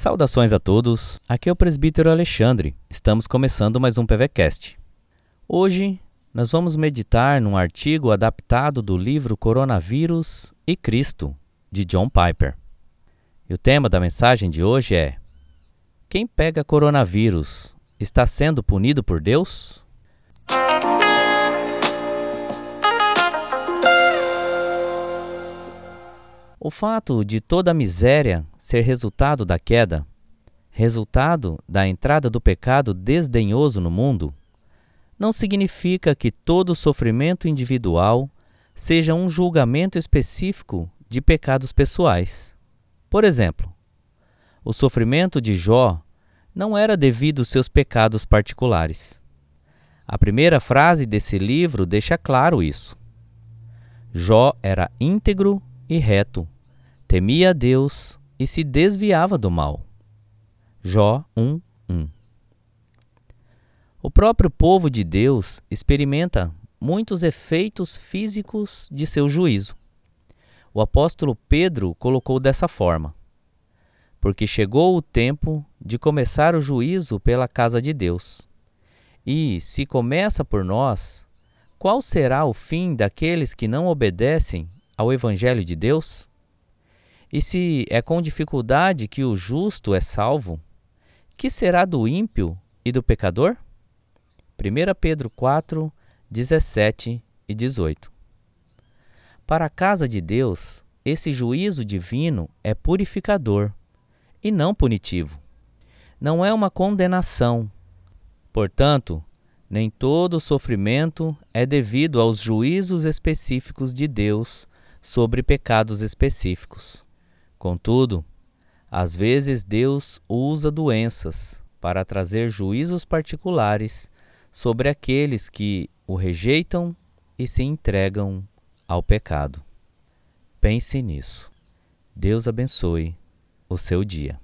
Saudações a todos, aqui é o presbítero Alexandre. Estamos começando mais um PVCast. Hoje nós vamos meditar num artigo adaptado do livro Coronavírus e Cristo, de John Piper. E o tema da mensagem de hoje é: Quem pega coronavírus está sendo punido por Deus? O fato de toda a miséria ser resultado da queda, resultado da entrada do pecado desdenhoso no mundo, não significa que todo sofrimento individual seja um julgamento específico de pecados pessoais. Por exemplo, o sofrimento de Jó não era devido aos seus pecados particulares. A primeira frase desse livro deixa claro isso. Jó era íntegro e reto, temia a Deus e se desviava do mal. Jó 1, 1. O próprio povo de Deus experimenta muitos efeitos físicos de seu juízo. O apóstolo Pedro colocou dessa forma: Porque chegou o tempo de começar o juízo pela casa de Deus. E, se começa por nós, qual será o fim daqueles que não obedecem ao Evangelho de Deus? E se é com dificuldade que o justo é salvo, que será do ímpio e do pecador? 1 Pedro 4, 17 e 18. Para a casa de Deus, esse juízo divino é purificador e não punitivo. Não é uma condenação. Portanto, nem todo sofrimento é devido aos juízos específicos de Deus sobre pecados específicos. Contudo, às vezes Deus usa doenças para trazer juízos particulares sobre aqueles que o rejeitam e se entregam ao pecado. Pense nisso. Deus abençoe o seu dia.